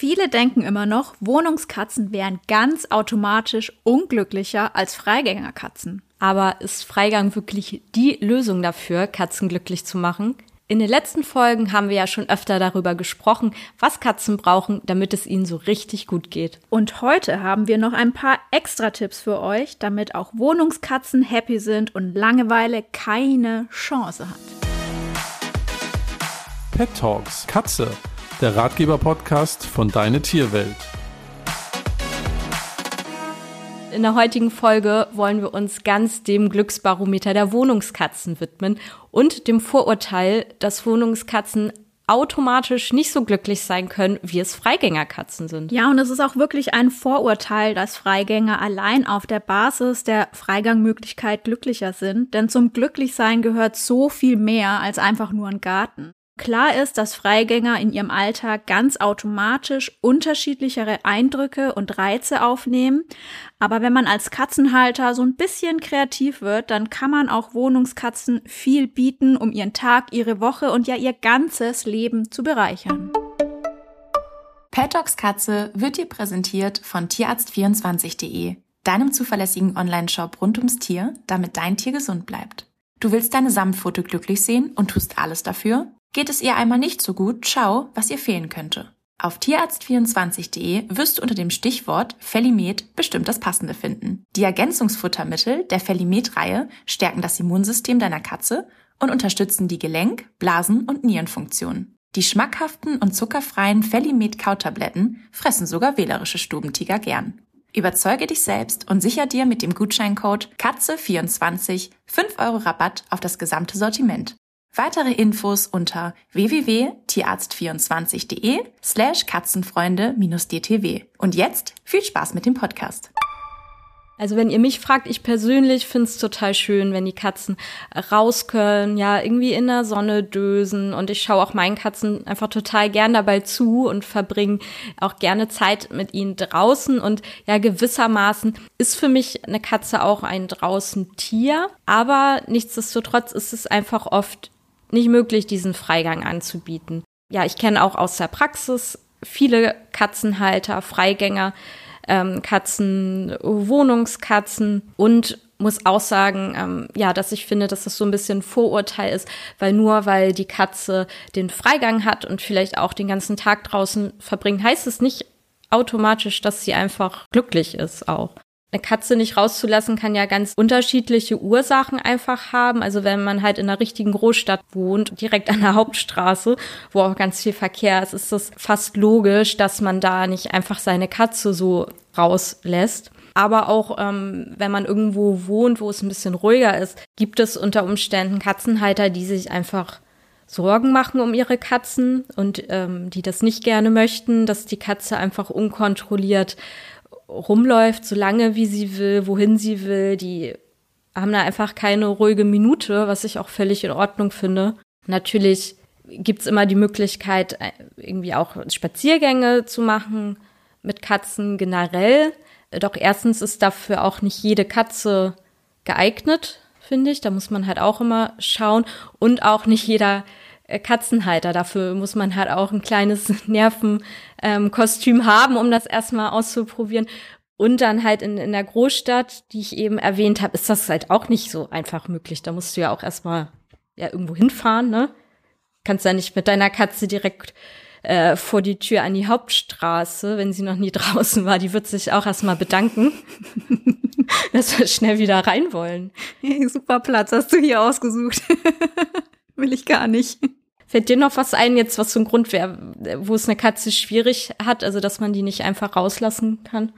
Viele denken immer noch, Wohnungskatzen wären ganz automatisch unglücklicher als Freigängerkatzen. Aber ist Freigang wirklich die Lösung dafür, Katzen glücklich zu machen? In den letzten Folgen haben wir ja schon öfter darüber gesprochen, was Katzen brauchen, damit es ihnen so richtig gut geht. Und heute haben wir noch ein paar extra Tipps für euch, damit auch Wohnungskatzen happy sind und Langeweile keine Chance hat. Pet Talks Katze, der Ratgeber-Podcast von Deine Tierwelt. In der heutigen Folge wollen wir uns ganz dem Glücksbarometer der Wohnungskatzen widmen und dem Vorurteil, dass Wohnungskatzen automatisch nicht so glücklich sein können, wie es Freigängerkatzen sind. Ja, und es ist auch wirklich ein Vorurteil, dass Freigänger allein auf der Basis der Freigangmöglichkeit glücklicher sind, denn zum Glücklichsein gehört so viel mehr als einfach nur ein Garten. Klar ist, dass Freigänger in ihrem Alltag ganz automatisch unterschiedlichere Eindrücke und Reize aufnehmen. Aber wenn man als Katzenhalter so ein bisschen kreativ wird, dann kann man auch Wohnungskatzen viel bieten, um ihren Tag, ihre Woche und ja ihr ganzes Leben zu bereichern. Pet Dogs Katze wird dir präsentiert von Tierarzt24.de, deinem zuverlässigen Online-Shop rund ums Tier, damit dein Tier gesund bleibt. Du willst deine Samtfoto glücklich sehen und tust alles dafür? Geht es ihr einmal nicht so gut, schau, was ihr fehlen könnte. Auf tierarzt24.de wirst du unter dem Stichwort Felimet bestimmt das Passende finden. Die Ergänzungsfuttermittel der Felimet-Reihe stärken das Immunsystem deiner Katze und unterstützen die Gelenk-, Blasen- und Nierenfunktion. Die schmackhaften und zuckerfreien Felimet-Kautabletten fressen sogar wählerische Stubentiger gern. Überzeuge dich selbst und sicher dir mit dem Gutscheincode KATZE24 5 Euro Rabatt auf das gesamte Sortiment. Weitere Infos unter www.tierarzt24.de slash katzenfreunde-dtw. Und jetzt viel Spaß mit dem Podcast. Also wenn ihr mich fragt, ich persönlich find's total schön, wenn die Katzen raus können, ja, irgendwie in der Sonne dösen. Und ich schaue auch meinen Katzen einfach total gern dabei zu und verbringe auch gerne Zeit mit ihnen draußen. Und ja, gewissermaßen ist für mich eine Katze auch ein draußen Tier. Aber nichtsdestotrotz ist es einfach oft nicht möglich, diesen Freigang anzubieten. Ja, ich kenne auch aus der Praxis viele Katzenhalter, Freigänger, ähm, Katzen, Wohnungskatzen und muss auch sagen, ähm, ja, dass ich finde, dass das so ein bisschen Vorurteil ist, weil nur weil die Katze den Freigang hat und vielleicht auch den ganzen Tag draußen verbringt, heißt es nicht automatisch, dass sie einfach glücklich ist auch. Eine Katze nicht rauszulassen kann ja ganz unterschiedliche Ursachen einfach haben. Also wenn man halt in einer richtigen Großstadt wohnt, direkt an der Hauptstraße, wo auch ganz viel Verkehr ist, ist das fast logisch, dass man da nicht einfach seine Katze so rauslässt. Aber auch ähm, wenn man irgendwo wohnt, wo es ein bisschen ruhiger ist, gibt es unter Umständen Katzenhalter, die sich einfach Sorgen machen um ihre Katzen und ähm, die das nicht gerne möchten, dass die Katze einfach unkontrolliert rumläuft, so lange wie sie will, wohin sie will. Die haben da einfach keine ruhige Minute, was ich auch völlig in Ordnung finde. Natürlich gibt's immer die Möglichkeit, äh, irgendwie auch Spaziergänge zu machen mit Katzen generell. Doch erstens ist dafür auch nicht jede Katze geeignet, finde ich. Da muss man halt auch immer schauen. Und auch nicht jeder äh, Katzenhalter. Dafür muss man halt auch ein kleines Nervenkostüm ähm, haben, um das erstmal auszuprobieren. Und dann halt in, in der Großstadt, die ich eben erwähnt habe, ist das halt auch nicht so einfach möglich. Da musst du ja auch erstmal ja irgendwo hinfahren, ne? Kannst ja nicht mit deiner Katze direkt äh, vor die Tür an die Hauptstraße, wenn sie noch nie draußen war. Die wird sich auch erstmal bedanken, dass wir schnell wieder rein wollen. Hey, super Platz hast du hier ausgesucht. Will ich gar nicht. Fällt dir noch was ein, jetzt was so ein Grund wäre, wo es eine Katze schwierig hat, also dass man die nicht einfach rauslassen kann?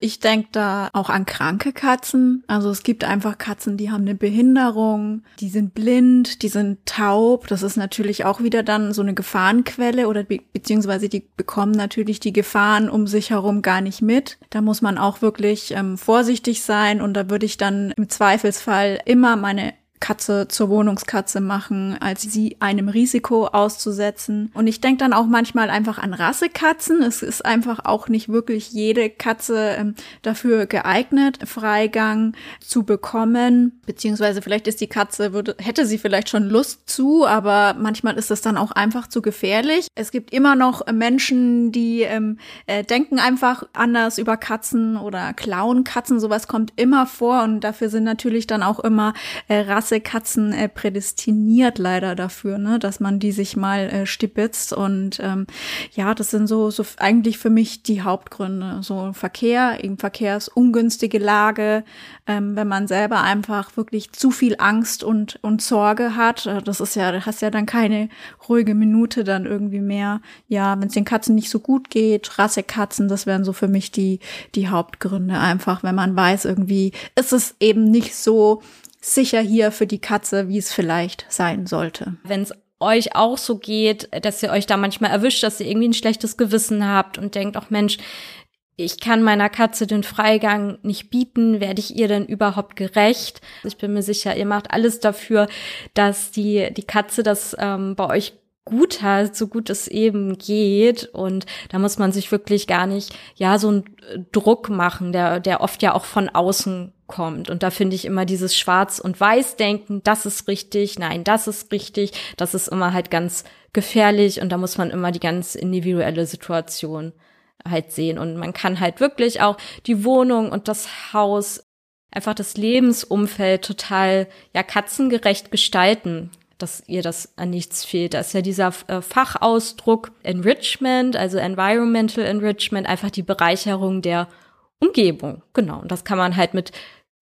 Ich denke da auch an kranke Katzen. Also es gibt einfach Katzen, die haben eine Behinderung, die sind blind, die sind taub. Das ist natürlich auch wieder dann so eine Gefahrenquelle oder be beziehungsweise die bekommen natürlich die Gefahren um sich herum gar nicht mit. Da muss man auch wirklich ähm, vorsichtig sein und da würde ich dann im Zweifelsfall immer meine Katze zur Wohnungskatze machen, als sie einem Risiko auszusetzen. Und ich denke dann auch manchmal einfach an Rassekatzen. Es ist einfach auch nicht wirklich jede Katze ähm, dafür geeignet, Freigang zu bekommen. Beziehungsweise vielleicht ist die Katze, würde, hätte sie vielleicht schon Lust zu, aber manchmal ist es dann auch einfach zu gefährlich. Es gibt immer noch Menschen, die ähm, äh, denken einfach anders über Katzen oder klauen Katzen. Sowas kommt immer vor und dafür sind natürlich dann auch immer äh, Rassekatzen äh, prädestiniert leider dafür, ne, dass man die sich mal äh, stibitzt. Und ähm, ja, das sind so, so eigentlich für mich die Hauptgründe. So Verkehr, eben verkehrsungünstige Lage, ähm, wenn man selber einfach wirklich zu viel Angst und, und Sorge hat. Äh, das ist ja, du hast ja dann keine ruhige Minute dann irgendwie mehr. Ja, wenn es den Katzen nicht so gut geht, Rassekatzen, das wären so für mich die, die Hauptgründe einfach, wenn man weiß, irgendwie ist es eben nicht so sicher hier für die Katze, wie es vielleicht sein sollte. Wenn es euch auch so geht, dass ihr euch da manchmal erwischt, dass ihr irgendwie ein schlechtes Gewissen habt und denkt, ach Mensch, ich kann meiner Katze den Freigang nicht bieten, werde ich ihr denn überhaupt gerecht? Ich bin mir sicher, ihr macht alles dafür, dass die, die Katze das ähm, bei euch gut hat, so gut es eben geht. Und da muss man sich wirklich gar nicht, ja, so einen Druck machen, der, der oft ja auch von außen kommt. Und da finde ich immer dieses Schwarz- und Weiß-Denken, das ist richtig, nein, das ist richtig, das ist immer halt ganz gefährlich und da muss man immer die ganz individuelle Situation halt sehen. Und man kann halt wirklich auch die Wohnung und das Haus, einfach das Lebensumfeld total, ja, katzengerecht gestalten dass ihr das an nichts fehlt. Da ist ja dieser äh, Fachausdruck Enrichment, also Environmental Enrichment, einfach die Bereicherung der Umgebung. Genau. Und das kann man halt mit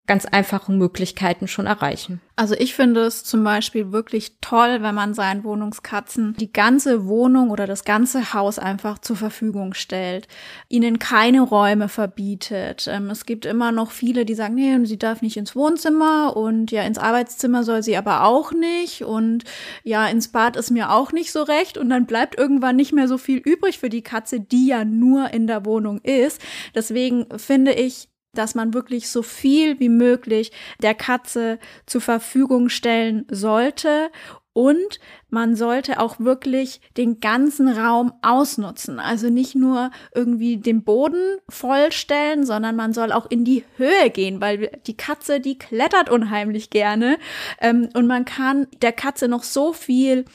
ganz einfachen Möglichkeiten schon erreichen. Also ich finde es zum Beispiel wirklich toll, wenn man seinen Wohnungskatzen die ganze Wohnung oder das ganze Haus einfach zur Verfügung stellt, ihnen keine Räume verbietet. Ähm, es gibt immer noch viele, die sagen, nee, sie darf nicht ins Wohnzimmer und ja, ins Arbeitszimmer soll sie aber auch nicht und ja, ins Bad ist mir auch nicht so recht und dann bleibt irgendwann nicht mehr so viel übrig für die Katze, die ja nur in der Wohnung ist. Deswegen finde ich, dass man wirklich so viel wie möglich der Katze zur Verfügung stellen sollte und man sollte auch wirklich den ganzen Raum ausnutzen. Also nicht nur irgendwie den Boden vollstellen, sondern man soll auch in die Höhe gehen, weil die Katze, die klettert unheimlich gerne. Ähm, und man kann der Katze noch so viel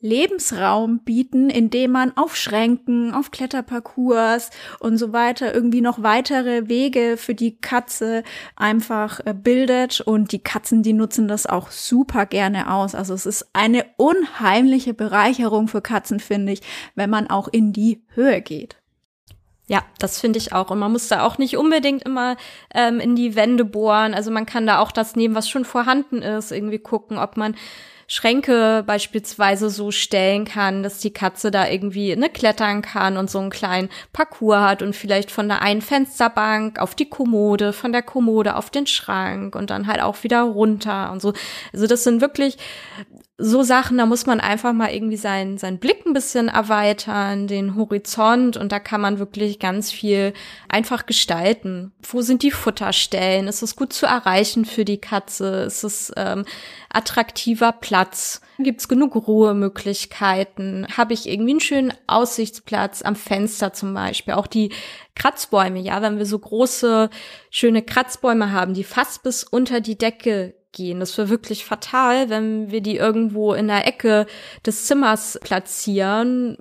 Lebensraum bieten, indem man auf Schränken, auf Kletterparcours und so weiter irgendwie noch weitere Wege für die Katze einfach äh, bildet und die Katzen, die nutzen das auch super gerne aus. Also es ist eine unheimliche Bereicherung für Katzen, finde ich, wenn man auch in die Höhe geht. Ja, das finde ich auch. Und man muss da auch nicht unbedingt immer ähm, in die Wände bohren. Also man kann da auch das nehmen, was schon vorhanden ist, irgendwie gucken, ob man Schränke beispielsweise so stellen kann, dass die Katze da irgendwie ne, klettern kann und so einen kleinen Parcours hat und vielleicht von der einen Fensterbank auf die Kommode, von der Kommode auf den Schrank und dann halt auch wieder runter und so. Also das sind wirklich so Sachen, da muss man einfach mal irgendwie seinen, seinen Blick ein bisschen erweitern, den Horizont und da kann man wirklich ganz viel einfach gestalten. Wo sind die Futterstellen? Ist es gut zu erreichen für die Katze? Ist es ähm, attraktiver Platz? Gibt es genug Ruhemöglichkeiten? Habe ich irgendwie einen schönen Aussichtsplatz am Fenster zum Beispiel? Auch die Kratzbäume, ja, wenn wir so große, schöne Kratzbäume haben, die fast bis unter die Decke gehen. Das wäre wirklich fatal, wenn wir die irgendwo in der Ecke des Zimmers platzieren,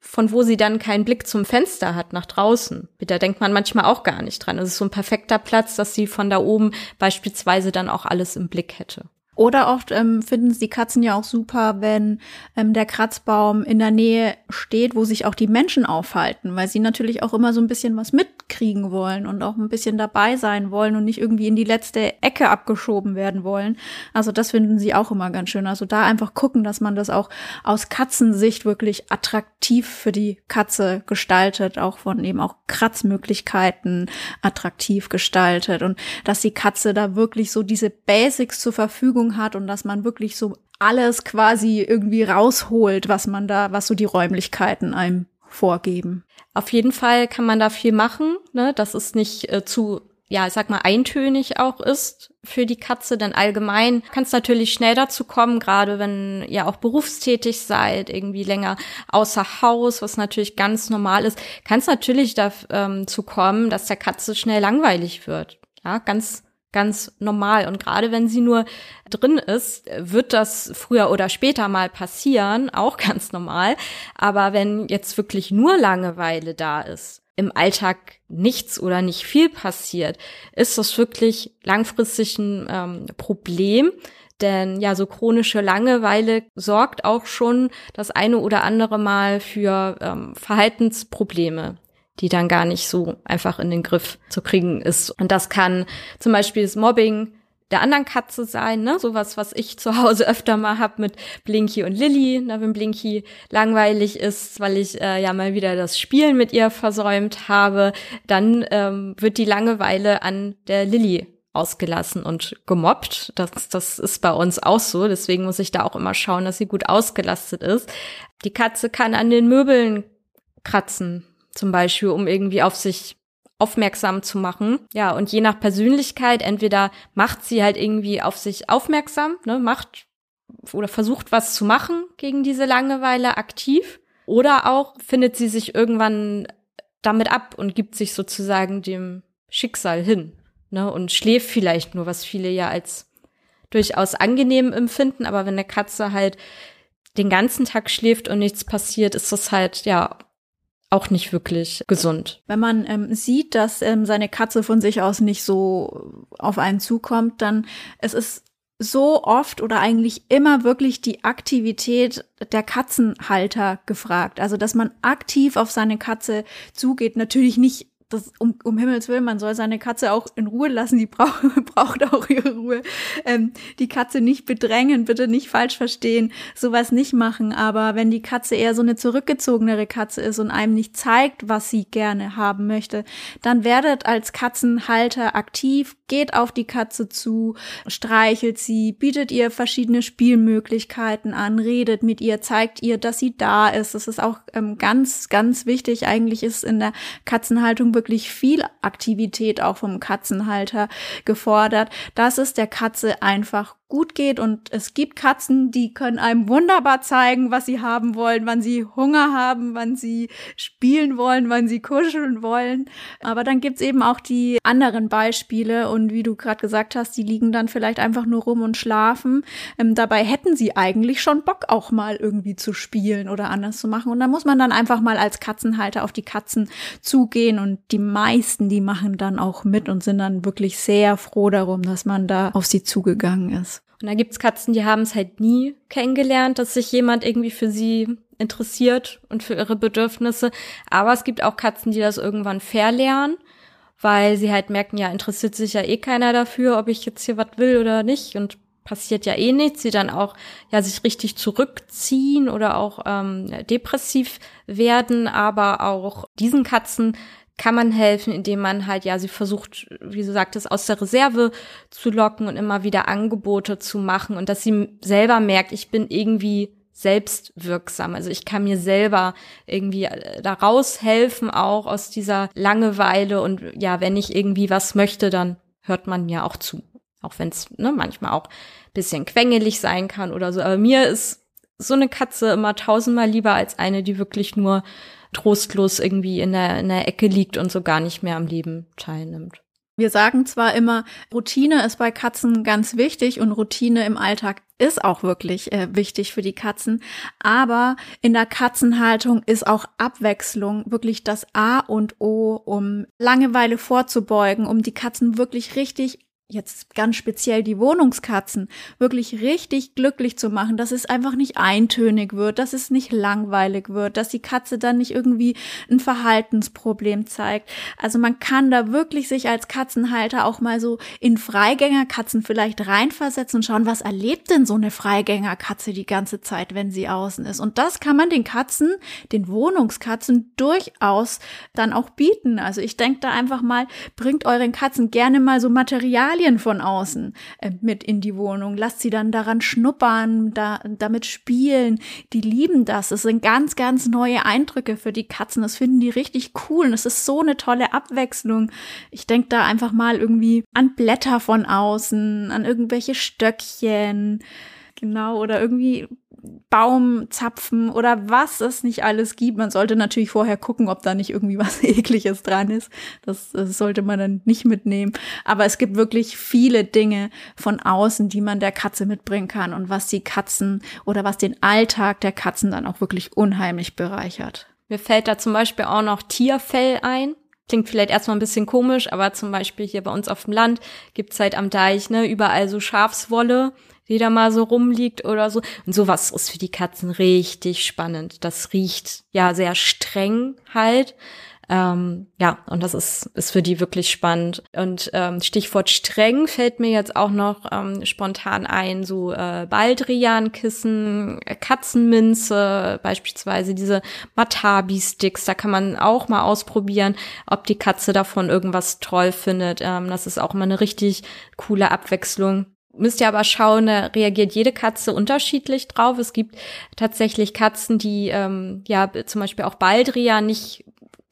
von wo sie dann keinen Blick zum Fenster hat nach draußen. Da denkt man manchmal auch gar nicht dran. Es ist so ein perfekter Platz, dass sie von da oben beispielsweise dann auch alles im Blick hätte. Oder oft ähm, finden es die Katzen ja auch super, wenn ähm, der Kratzbaum in der Nähe steht, wo sich auch die Menschen aufhalten, weil sie natürlich auch immer so ein bisschen was mitkriegen wollen und auch ein bisschen dabei sein wollen und nicht irgendwie in die letzte Ecke abgeschoben werden wollen. Also das finden sie auch immer ganz schön. Also da einfach gucken, dass man das auch aus Katzensicht wirklich attraktiv für die Katze gestaltet, auch von eben auch Kratzmöglichkeiten attraktiv gestaltet und dass die Katze da wirklich so diese Basics zur Verfügung Verfügung hat und dass man wirklich so alles quasi irgendwie rausholt, was man da, was so die Räumlichkeiten einem vorgeben. Auf jeden Fall kann man da viel machen. Ne? Das ist nicht äh, zu ja, ich sag mal, eintönig auch ist für die Katze, denn allgemein kann es natürlich schnell dazu kommen, gerade wenn ihr auch berufstätig seid, irgendwie länger außer Haus, was natürlich ganz normal ist, kann es natürlich dazu ähm, kommen, dass der Katze schnell langweilig wird. Ja, ganz ganz normal. Und gerade wenn sie nur drin ist, wird das früher oder später mal passieren, auch ganz normal. Aber wenn jetzt wirklich nur Langeweile da ist, im Alltag nichts oder nicht viel passiert, ist das wirklich langfristig ein ähm, Problem. Denn ja, so chronische Langeweile sorgt auch schon das eine oder andere Mal für ähm, Verhaltensprobleme die dann gar nicht so einfach in den Griff zu kriegen ist. Und das kann zum Beispiel das Mobbing der anderen Katze sein, ne? Sowas, was ich zu Hause öfter mal hab mit Blinky und Lilly, ne? wenn Blinky langweilig ist, weil ich äh, ja mal wieder das Spielen mit ihr versäumt habe, dann ähm, wird die Langeweile an der Lilly ausgelassen und gemobbt. Das, das ist bei uns auch so. Deswegen muss ich da auch immer schauen, dass sie gut ausgelastet ist. Die Katze kann an den Möbeln kratzen, zum Beispiel, um irgendwie auf sich aufmerksam zu machen. Ja, und je nach Persönlichkeit, entweder macht sie halt irgendwie auf sich aufmerksam, ne, macht oder versucht was zu machen gegen diese Langeweile aktiv, oder auch findet sie sich irgendwann damit ab und gibt sich sozusagen dem Schicksal hin, ne, und schläft vielleicht nur, was viele ja als durchaus angenehm empfinden, aber wenn eine Katze halt den ganzen Tag schläft und nichts passiert, ist das halt, ja, auch nicht wirklich gesund. Wenn man ähm, sieht, dass ähm, seine Katze von sich aus nicht so auf einen zukommt, dann es ist so oft oder eigentlich immer wirklich die Aktivität der Katzenhalter gefragt. Also, dass man aktiv auf seine Katze zugeht. Natürlich nicht das um, um Himmels Willen, man soll seine Katze auch in Ruhe lassen, die braucht, braucht auch ihre Ruhe. Ähm, die Katze nicht bedrängen, bitte nicht falsch verstehen, sowas nicht machen. Aber wenn die Katze eher so eine zurückgezogenere Katze ist und einem nicht zeigt, was sie gerne haben möchte, dann werdet als Katzenhalter aktiv, geht auf die Katze zu, streichelt sie, bietet ihr verschiedene Spielmöglichkeiten an, redet mit ihr, zeigt ihr, dass sie da ist. Das ist auch ähm, ganz, ganz wichtig. Eigentlich ist in der Katzenhaltung wirklich viel Aktivität auch vom Katzenhalter gefordert, dass es der Katze einfach gut geht und es gibt Katzen, die können einem wunderbar zeigen, was sie haben wollen, wann sie Hunger haben, wann sie spielen wollen, wann sie kuscheln wollen. Aber dann gibt's eben auch die anderen Beispiele und wie du gerade gesagt hast, die liegen dann vielleicht einfach nur rum und schlafen. Ähm, dabei hätten sie eigentlich schon Bock auch mal irgendwie zu spielen oder anders zu machen und da muss man dann einfach mal als Katzenhalter auf die Katzen zugehen und die meisten, die machen dann auch mit und sind dann wirklich sehr froh darum, dass man da auf sie zugegangen ist. Und da gibt's Katzen, die haben es halt nie kennengelernt, dass sich jemand irgendwie für sie interessiert und für ihre Bedürfnisse. Aber es gibt auch Katzen, die das irgendwann verlernen, weil sie halt merken, ja, interessiert sich ja eh keiner dafür, ob ich jetzt hier was will oder nicht. Und passiert ja eh nichts, sie dann auch ja sich richtig zurückziehen oder auch ähm, depressiv werden, aber auch diesen Katzen kann man helfen, indem man halt, ja, sie versucht, wie du sagtest, aus der Reserve zu locken und immer wieder Angebote zu machen und dass sie selber merkt, ich bin irgendwie selbstwirksam. Also ich kann mir selber irgendwie äh, daraus helfen, auch aus dieser Langeweile. Und ja, wenn ich irgendwie was möchte, dann hört man mir auch zu. Auch wenn es ne, manchmal auch bisschen quengelig sein kann oder so. Aber mir ist so eine Katze immer tausendmal lieber als eine, die wirklich nur trostlos irgendwie in der, in der Ecke liegt und so gar nicht mehr am Leben teilnimmt. Wir sagen zwar immer, Routine ist bei Katzen ganz wichtig und Routine im Alltag ist auch wirklich äh, wichtig für die Katzen, aber in der Katzenhaltung ist auch Abwechslung wirklich das A und O, um Langeweile vorzubeugen, um die Katzen wirklich richtig jetzt ganz speziell die Wohnungskatzen wirklich richtig glücklich zu machen, dass es einfach nicht eintönig wird, dass es nicht langweilig wird, dass die Katze dann nicht irgendwie ein Verhaltensproblem zeigt. Also man kann da wirklich sich als Katzenhalter auch mal so in Freigängerkatzen vielleicht reinversetzen und schauen, was erlebt denn so eine Freigängerkatze die ganze Zeit, wenn sie außen ist. Und das kann man den Katzen, den Wohnungskatzen durchaus dann auch bieten. Also ich denke da einfach mal, bringt euren Katzen gerne mal so Material Chemikalien von außen äh, mit in die Wohnung. Lasst sie dann daran schnuppern, da, damit spielen. Die lieben das. Es sind ganz, ganz neue Eindrücke für die Katzen. Das finden die richtig cool. Und es ist so eine tolle Abwechslung. Ich denke da einfach mal irgendwie an Blätter von außen, an irgendwelche Stöckchen. Genau, oder irgendwie Baumzapfen oder was es nicht alles gibt. Man sollte natürlich vorher gucken, ob da nicht irgendwie was ekliges dran ist. Das, das, sollte man dann nicht mitnehmen. Aber es gibt wirklich viele Dinge von außen, die man der Katze mitbringen kann und was die Katzen oder was den Alltag der Katzen dann auch wirklich unheimlich bereichert. Mir fällt da zum Beispiel auch noch Tierfell ein. Klingt vielleicht erstmal ein bisschen komisch, aber zum Beispiel hier bei uns auf dem Land gibt's halt am Deich, ne, überall so Schafswolle die da mal so rumliegt oder so. Und sowas ist für die Katzen richtig spannend. Das riecht ja sehr streng halt. Ähm, ja, und das ist, ist für die wirklich spannend. Und ähm, Stichwort streng fällt mir jetzt auch noch ähm, spontan ein, so äh, Baldrian-Kissen, Katzenminze, beispielsweise diese Matabi-Sticks, da kann man auch mal ausprobieren, ob die Katze davon irgendwas toll findet. Ähm, das ist auch immer eine richtig coole Abwechslung müsst ihr aber schauen, reagiert jede Katze unterschiedlich drauf. Es gibt tatsächlich Katzen, die ähm, ja zum Beispiel auch Baldrian nicht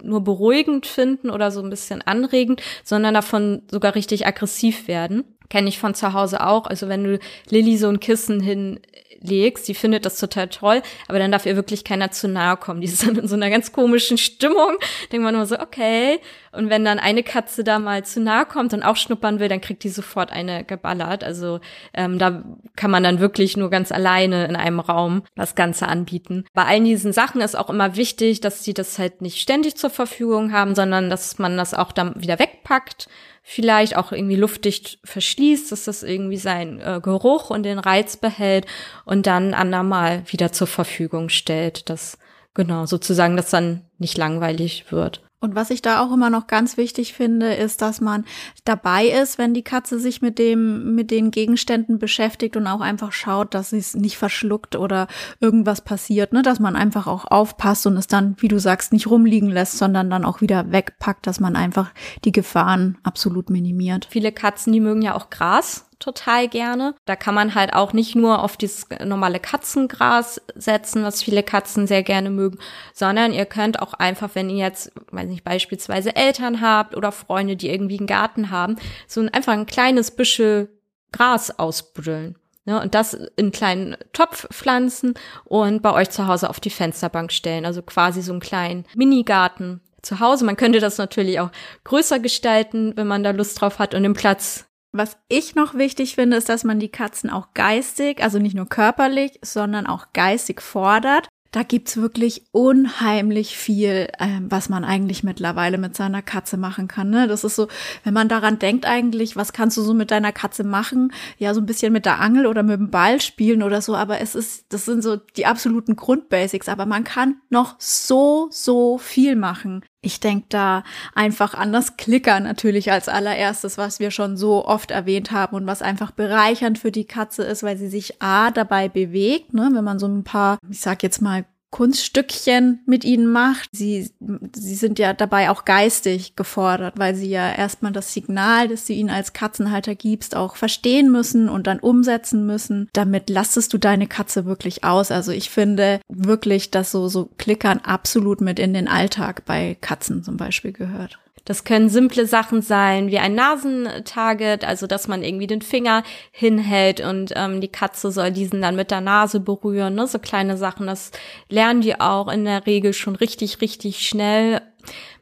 nur beruhigend finden oder so ein bisschen anregend, sondern davon sogar richtig aggressiv werden. Kenne ich von zu Hause auch. Also wenn du Lilly so ein Kissen hin legst, die findet das total toll, aber dann darf ihr wirklich keiner zu nahe kommen. Die ist dann in so einer ganz komischen Stimmung. Denkt man nur so, okay. Und wenn dann eine Katze da mal zu nahe kommt und auch schnuppern will, dann kriegt die sofort eine geballert. Also ähm, da kann man dann wirklich nur ganz alleine in einem Raum das Ganze anbieten. Bei allen diesen Sachen ist auch immer wichtig, dass sie das halt nicht ständig zur Verfügung haben, sondern dass man das auch dann wieder wegpackt vielleicht auch irgendwie luftdicht verschließt, dass das irgendwie seinen äh, Geruch und den Reiz behält und dann andermal wieder zur Verfügung stellt, dass genau sozusagen das dann nicht langweilig wird. Und was ich da auch immer noch ganz wichtig finde, ist, dass man dabei ist, wenn die Katze sich mit dem, mit den Gegenständen beschäftigt und auch einfach schaut, dass sie es nicht verschluckt oder irgendwas passiert, ne, dass man einfach auch aufpasst und es dann, wie du sagst, nicht rumliegen lässt, sondern dann auch wieder wegpackt, dass man einfach die Gefahren absolut minimiert. Viele Katzen, die mögen ja auch Gras total gerne. Da kann man halt auch nicht nur auf dieses normale Katzengras setzen, was viele Katzen sehr gerne mögen, sondern ihr könnt auch einfach, wenn ihr jetzt, weiß nicht, beispielsweise Eltern habt oder Freunde, die irgendwie einen Garten haben, so ein, einfach ein kleines Büschel Gras ausbuddeln. Ne, und das in kleinen Topf pflanzen und bei euch zu Hause auf die Fensterbank stellen. Also quasi so einen kleinen Minigarten zu Hause. Man könnte das natürlich auch größer gestalten, wenn man da Lust drauf hat und den Platz was ich noch wichtig finde, ist, dass man die Katzen auch geistig, also nicht nur körperlich, sondern auch geistig fordert. Da gibt's wirklich unheimlich viel, äh, was man eigentlich mittlerweile mit seiner Katze machen kann. Ne? Das ist so, wenn man daran denkt eigentlich, was kannst du so mit deiner Katze machen? Ja, so ein bisschen mit der Angel oder mit dem Ball spielen oder so, aber es ist, das sind so die absoluten Grundbasics. Aber man kann noch so, so viel machen. Ich denke da einfach an das Klickern natürlich als allererstes, was wir schon so oft erwähnt haben und was einfach bereichernd für die Katze ist, weil sie sich A dabei bewegt, ne, wenn man so ein paar, ich sag jetzt mal, Kunststückchen mit ihnen macht. Sie, sie sind ja dabei auch geistig gefordert, weil sie ja erstmal das Signal, das du ihnen als Katzenhalter gibst, auch verstehen müssen und dann umsetzen müssen. Damit lastest du deine Katze wirklich aus. Also ich finde wirklich, dass so, so Klickern absolut mit in den Alltag bei Katzen zum Beispiel gehört. Das können simple Sachen sein, wie ein Nasentarget, also dass man irgendwie den Finger hinhält und ähm, die Katze soll diesen dann mit der Nase berühren. Ne? So kleine Sachen, das lernen die auch in der Regel schon richtig, richtig schnell.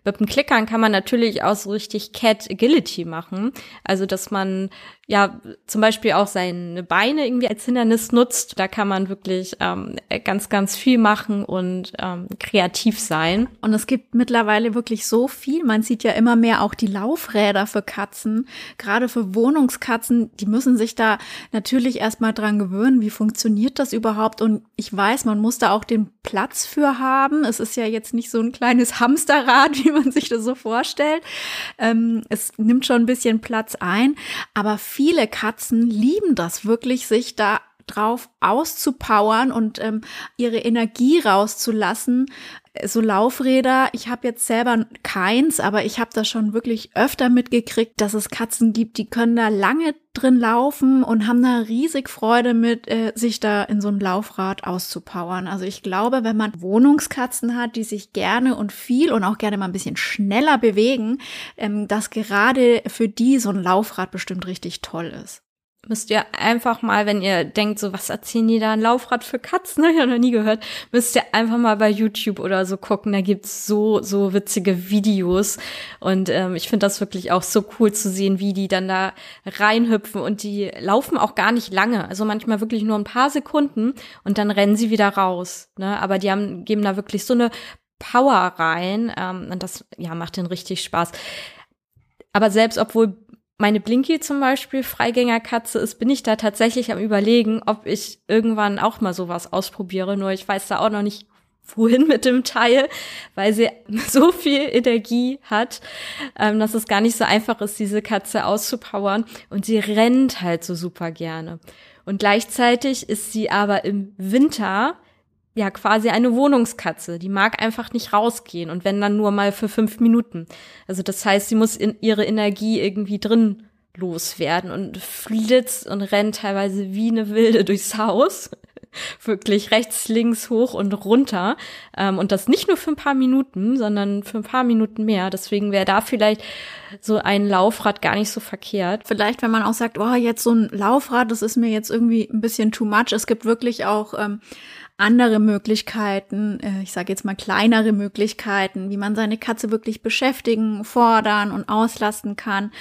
Mit dem Klickern kann man natürlich auch so richtig Cat Agility machen. Also, dass man ja zum Beispiel auch seine Beine irgendwie als Hindernis nutzt. Da kann man wirklich ähm, ganz, ganz viel machen und ähm, kreativ sein. Und es gibt mittlerweile wirklich so viel. Man sieht ja immer mehr auch die Laufräder für Katzen, gerade für Wohnungskatzen. Die müssen sich da natürlich erstmal dran gewöhnen, wie funktioniert das überhaupt. Und ich weiß, man muss da auch den Platz für haben. Es ist ja jetzt nicht so ein kleines Hamsterrad, wie man sich das so vorstellt. Ähm, es nimmt schon ein bisschen Platz ein, aber viele Katzen lieben das wirklich, sich da drauf auszupowern und ähm, ihre Energie rauszulassen. So Laufräder, ich habe jetzt selber keins, aber ich habe das schon wirklich öfter mitgekriegt, dass es Katzen gibt, die können da lange drin laufen und haben da riesig Freude mit, äh, sich da in so einem Laufrad auszupowern. Also ich glaube, wenn man Wohnungskatzen hat, die sich gerne und viel und auch gerne mal ein bisschen schneller bewegen, ähm, dass gerade für die so ein Laufrad bestimmt richtig toll ist müsst ihr einfach mal, wenn ihr denkt, so was erzählen die da ein Laufrad für Katzen, ne? ich habe noch nie gehört, müsst ihr einfach mal bei YouTube oder so gucken. Da gibt's so so witzige Videos und ähm, ich finde das wirklich auch so cool zu sehen, wie die dann da reinhüpfen und die laufen auch gar nicht lange, also manchmal wirklich nur ein paar Sekunden und dann rennen sie wieder raus. Ne? Aber die haben geben da wirklich so eine Power rein ähm, und das ja macht den richtig Spaß. Aber selbst obwohl meine Blinky zum Beispiel Freigängerkatze ist, bin ich da tatsächlich am überlegen, ob ich irgendwann auch mal sowas ausprobiere. Nur ich weiß da auch noch nicht, wohin mit dem Teil, weil sie so viel Energie hat, ähm, dass es gar nicht so einfach ist, diese Katze auszupowern. Und sie rennt halt so super gerne. Und gleichzeitig ist sie aber im Winter ja quasi eine Wohnungskatze. Die mag einfach nicht rausgehen und wenn dann nur mal für fünf Minuten. Also das heißt, sie muss in ihre Energie irgendwie drin loswerden und flitzt und rennt teilweise wie eine Wilde durchs Haus. Wirklich rechts, links, hoch und runter. Ähm, und das nicht nur für ein paar Minuten, sondern für ein paar Minuten mehr. Deswegen wäre da vielleicht so ein Laufrad gar nicht so verkehrt. Vielleicht, wenn man auch sagt, oh, jetzt so ein Laufrad, das ist mir jetzt irgendwie ein bisschen too much. Es gibt wirklich auch ähm, andere Möglichkeiten, äh, ich sage jetzt mal kleinere Möglichkeiten, wie man seine Katze wirklich beschäftigen, fordern und auslasten kann.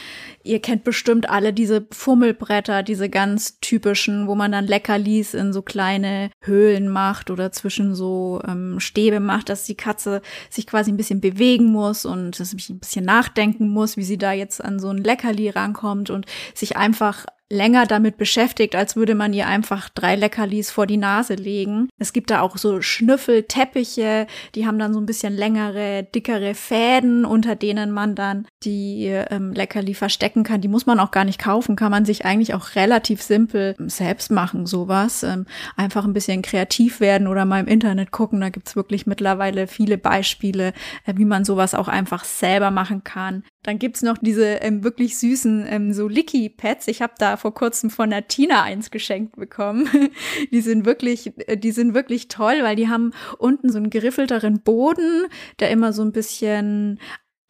Ihr kennt bestimmt alle diese Fummelbretter, diese ganz typischen, wo man dann Leckerlis in so kleine Höhlen macht oder zwischen so ähm, Stäbe macht, dass die Katze sich quasi ein bisschen bewegen muss und dass sie ein bisschen nachdenken muss, wie sie da jetzt an so ein Leckerli rankommt und sich einfach länger damit beschäftigt, als würde man ihr einfach drei Leckerlis vor die Nase legen. Es gibt da auch so Schnüffelteppiche, die haben dann so ein bisschen längere, dickere Fäden, unter denen man dann die ähm, Leckerli verstecken kann. Die muss man auch gar nicht kaufen, kann man sich eigentlich auch relativ simpel selbst machen, sowas. Ähm, einfach ein bisschen kreativ werden oder mal im Internet gucken. Da gibt's wirklich mittlerweile viele Beispiele, äh, wie man sowas auch einfach selber machen kann. Dann gibt's noch diese ähm, wirklich süßen ähm, so Licky-Pads. Ich habe da vor kurzem von der Tina eins geschenkt bekommen. die sind wirklich, äh, die sind wirklich toll, weil die haben unten so einen geriffelteren Boden, der immer so ein bisschen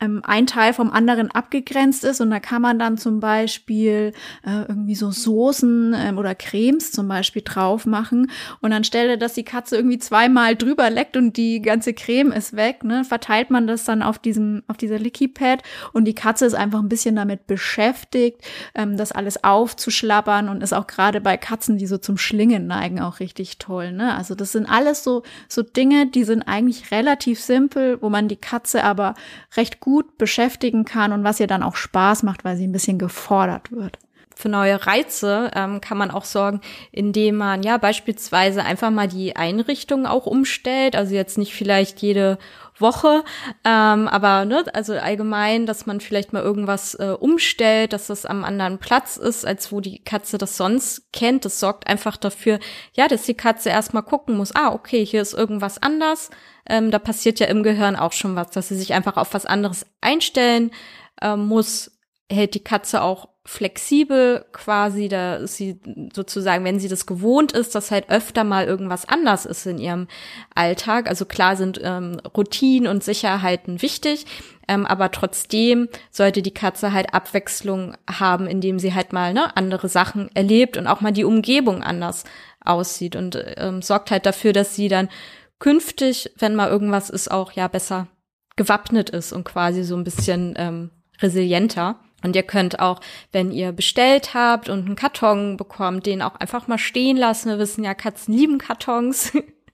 ähm, ein Teil vom anderen abgegrenzt ist. Und da kann man dann zum Beispiel äh, irgendwie so Soßen ähm, oder Cremes zum Beispiel drauf machen. Und anstelle, dass die Katze irgendwie zweimal drüber leckt und die ganze Creme ist weg, ne, verteilt man das dann auf diesem auf dieser Licky Pad und die Katze ist einfach ein bisschen damit beschäftigt, ähm, das alles aufzuschlappern und ist auch gerade bei Katzen, die so zum Schlingen neigen, auch richtig toll, ne? Also das sind alles so so Dinge, die sind eigentlich relativ simpel, wo man die Katze aber recht gut beschäftigen kann und was ihr dann auch Spaß macht, weil sie ein bisschen gefordert wird für neue Reize ähm, kann man auch sorgen, indem man ja beispielsweise einfach mal die Einrichtung auch umstellt. Also jetzt nicht vielleicht jede Woche, ähm, aber ne, also allgemein, dass man vielleicht mal irgendwas äh, umstellt, dass das am anderen Platz ist, als wo die Katze das sonst kennt. Das sorgt einfach dafür, ja, dass die Katze erstmal gucken muss, ah, okay, hier ist irgendwas anders ähm, da passiert ja im Gehirn auch schon was, dass sie sich einfach auf was anderes einstellen ähm, muss, hält die Katze auch flexibel quasi, da sie sozusagen, wenn sie das gewohnt ist, dass halt öfter mal irgendwas anders ist in ihrem Alltag. Also klar sind ähm, Routinen und Sicherheiten wichtig, ähm, aber trotzdem sollte die Katze halt Abwechslung haben, indem sie halt mal ne, andere Sachen erlebt und auch mal die Umgebung anders aussieht und ähm, sorgt halt dafür, dass sie dann künftig, wenn mal irgendwas ist, auch ja besser gewappnet ist und quasi so ein bisschen ähm, resilienter. Und ihr könnt auch, wenn ihr bestellt habt und einen Karton bekommt, den auch einfach mal stehen lassen. Wir wissen ja, Katzen lieben Kartons.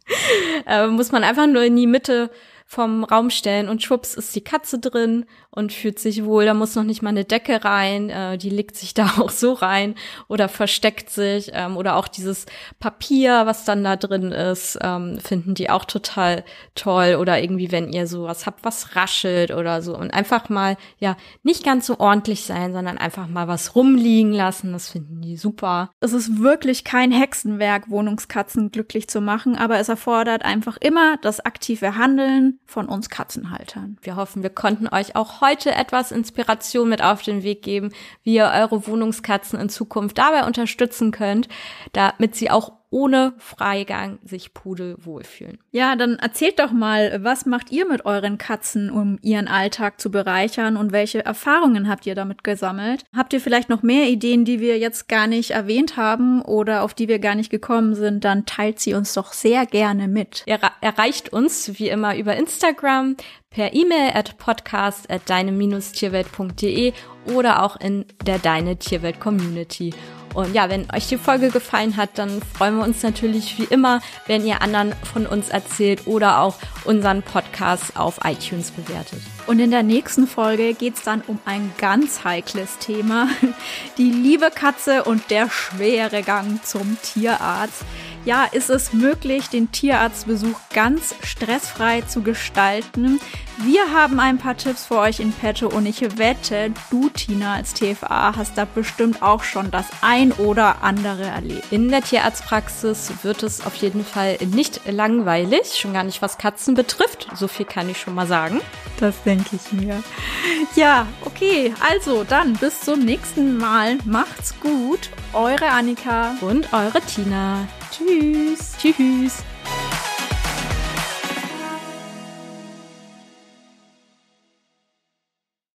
äh, muss man einfach nur in die Mitte vom Raum stellen und schwupps ist die Katze drin und fühlt sich wohl. Da muss noch nicht mal eine Decke rein, äh, die legt sich da auch so rein oder versteckt sich ähm, oder auch dieses Papier, was dann da drin ist, ähm, finden die auch total toll oder irgendwie, wenn ihr sowas habt, was raschelt oder so und einfach mal, ja, nicht ganz so ordentlich sein, sondern einfach mal was rumliegen lassen, das finden die super. Es ist wirklich kein Hexenwerk, Wohnungskatzen glücklich zu machen, aber es erfordert einfach immer das aktive Handeln von uns Katzenhaltern. Wir hoffen, wir konnten euch auch heute etwas Inspiration mit auf den Weg geben, wie ihr eure Wohnungskatzen in Zukunft dabei unterstützen könnt, damit sie auch ohne Freigang sich Pudel wohlfühlen. Ja, dann erzählt doch mal, was macht ihr mit euren Katzen, um ihren Alltag zu bereichern und welche Erfahrungen habt ihr damit gesammelt? Habt ihr vielleicht noch mehr Ideen, die wir jetzt gar nicht erwähnt haben oder auf die wir gar nicht gekommen sind? Dann teilt sie uns doch sehr gerne mit. Ihr erreicht uns wie immer über Instagram per E-Mail at podcast at deine-tierwelt.de oder auch in der Deine Tierwelt Community. Und ja, wenn euch die Folge gefallen hat, dann freuen wir uns natürlich wie immer, wenn ihr anderen von uns erzählt oder auch unseren Podcast auf iTunes bewertet. Und in der nächsten Folge geht's dann um ein ganz heikles Thema. Die liebe Katze und der schwere Gang zum Tierarzt. Ja, ist es möglich, den Tierarztbesuch ganz stressfrei zu gestalten? Wir haben ein paar Tipps für euch in petto und ich wette, du Tina als TFA hast da bestimmt auch schon das ein oder andere erlebt. In der Tierarztpraxis wird es auf jeden Fall nicht langweilig, schon gar nicht was Katzen betrifft. So viel kann ich schon mal sagen. Das denke ich mir. Ja, okay, also dann bis zum nächsten Mal. Macht's gut. Eure Annika und eure Tina. Tschüss. Tschüss.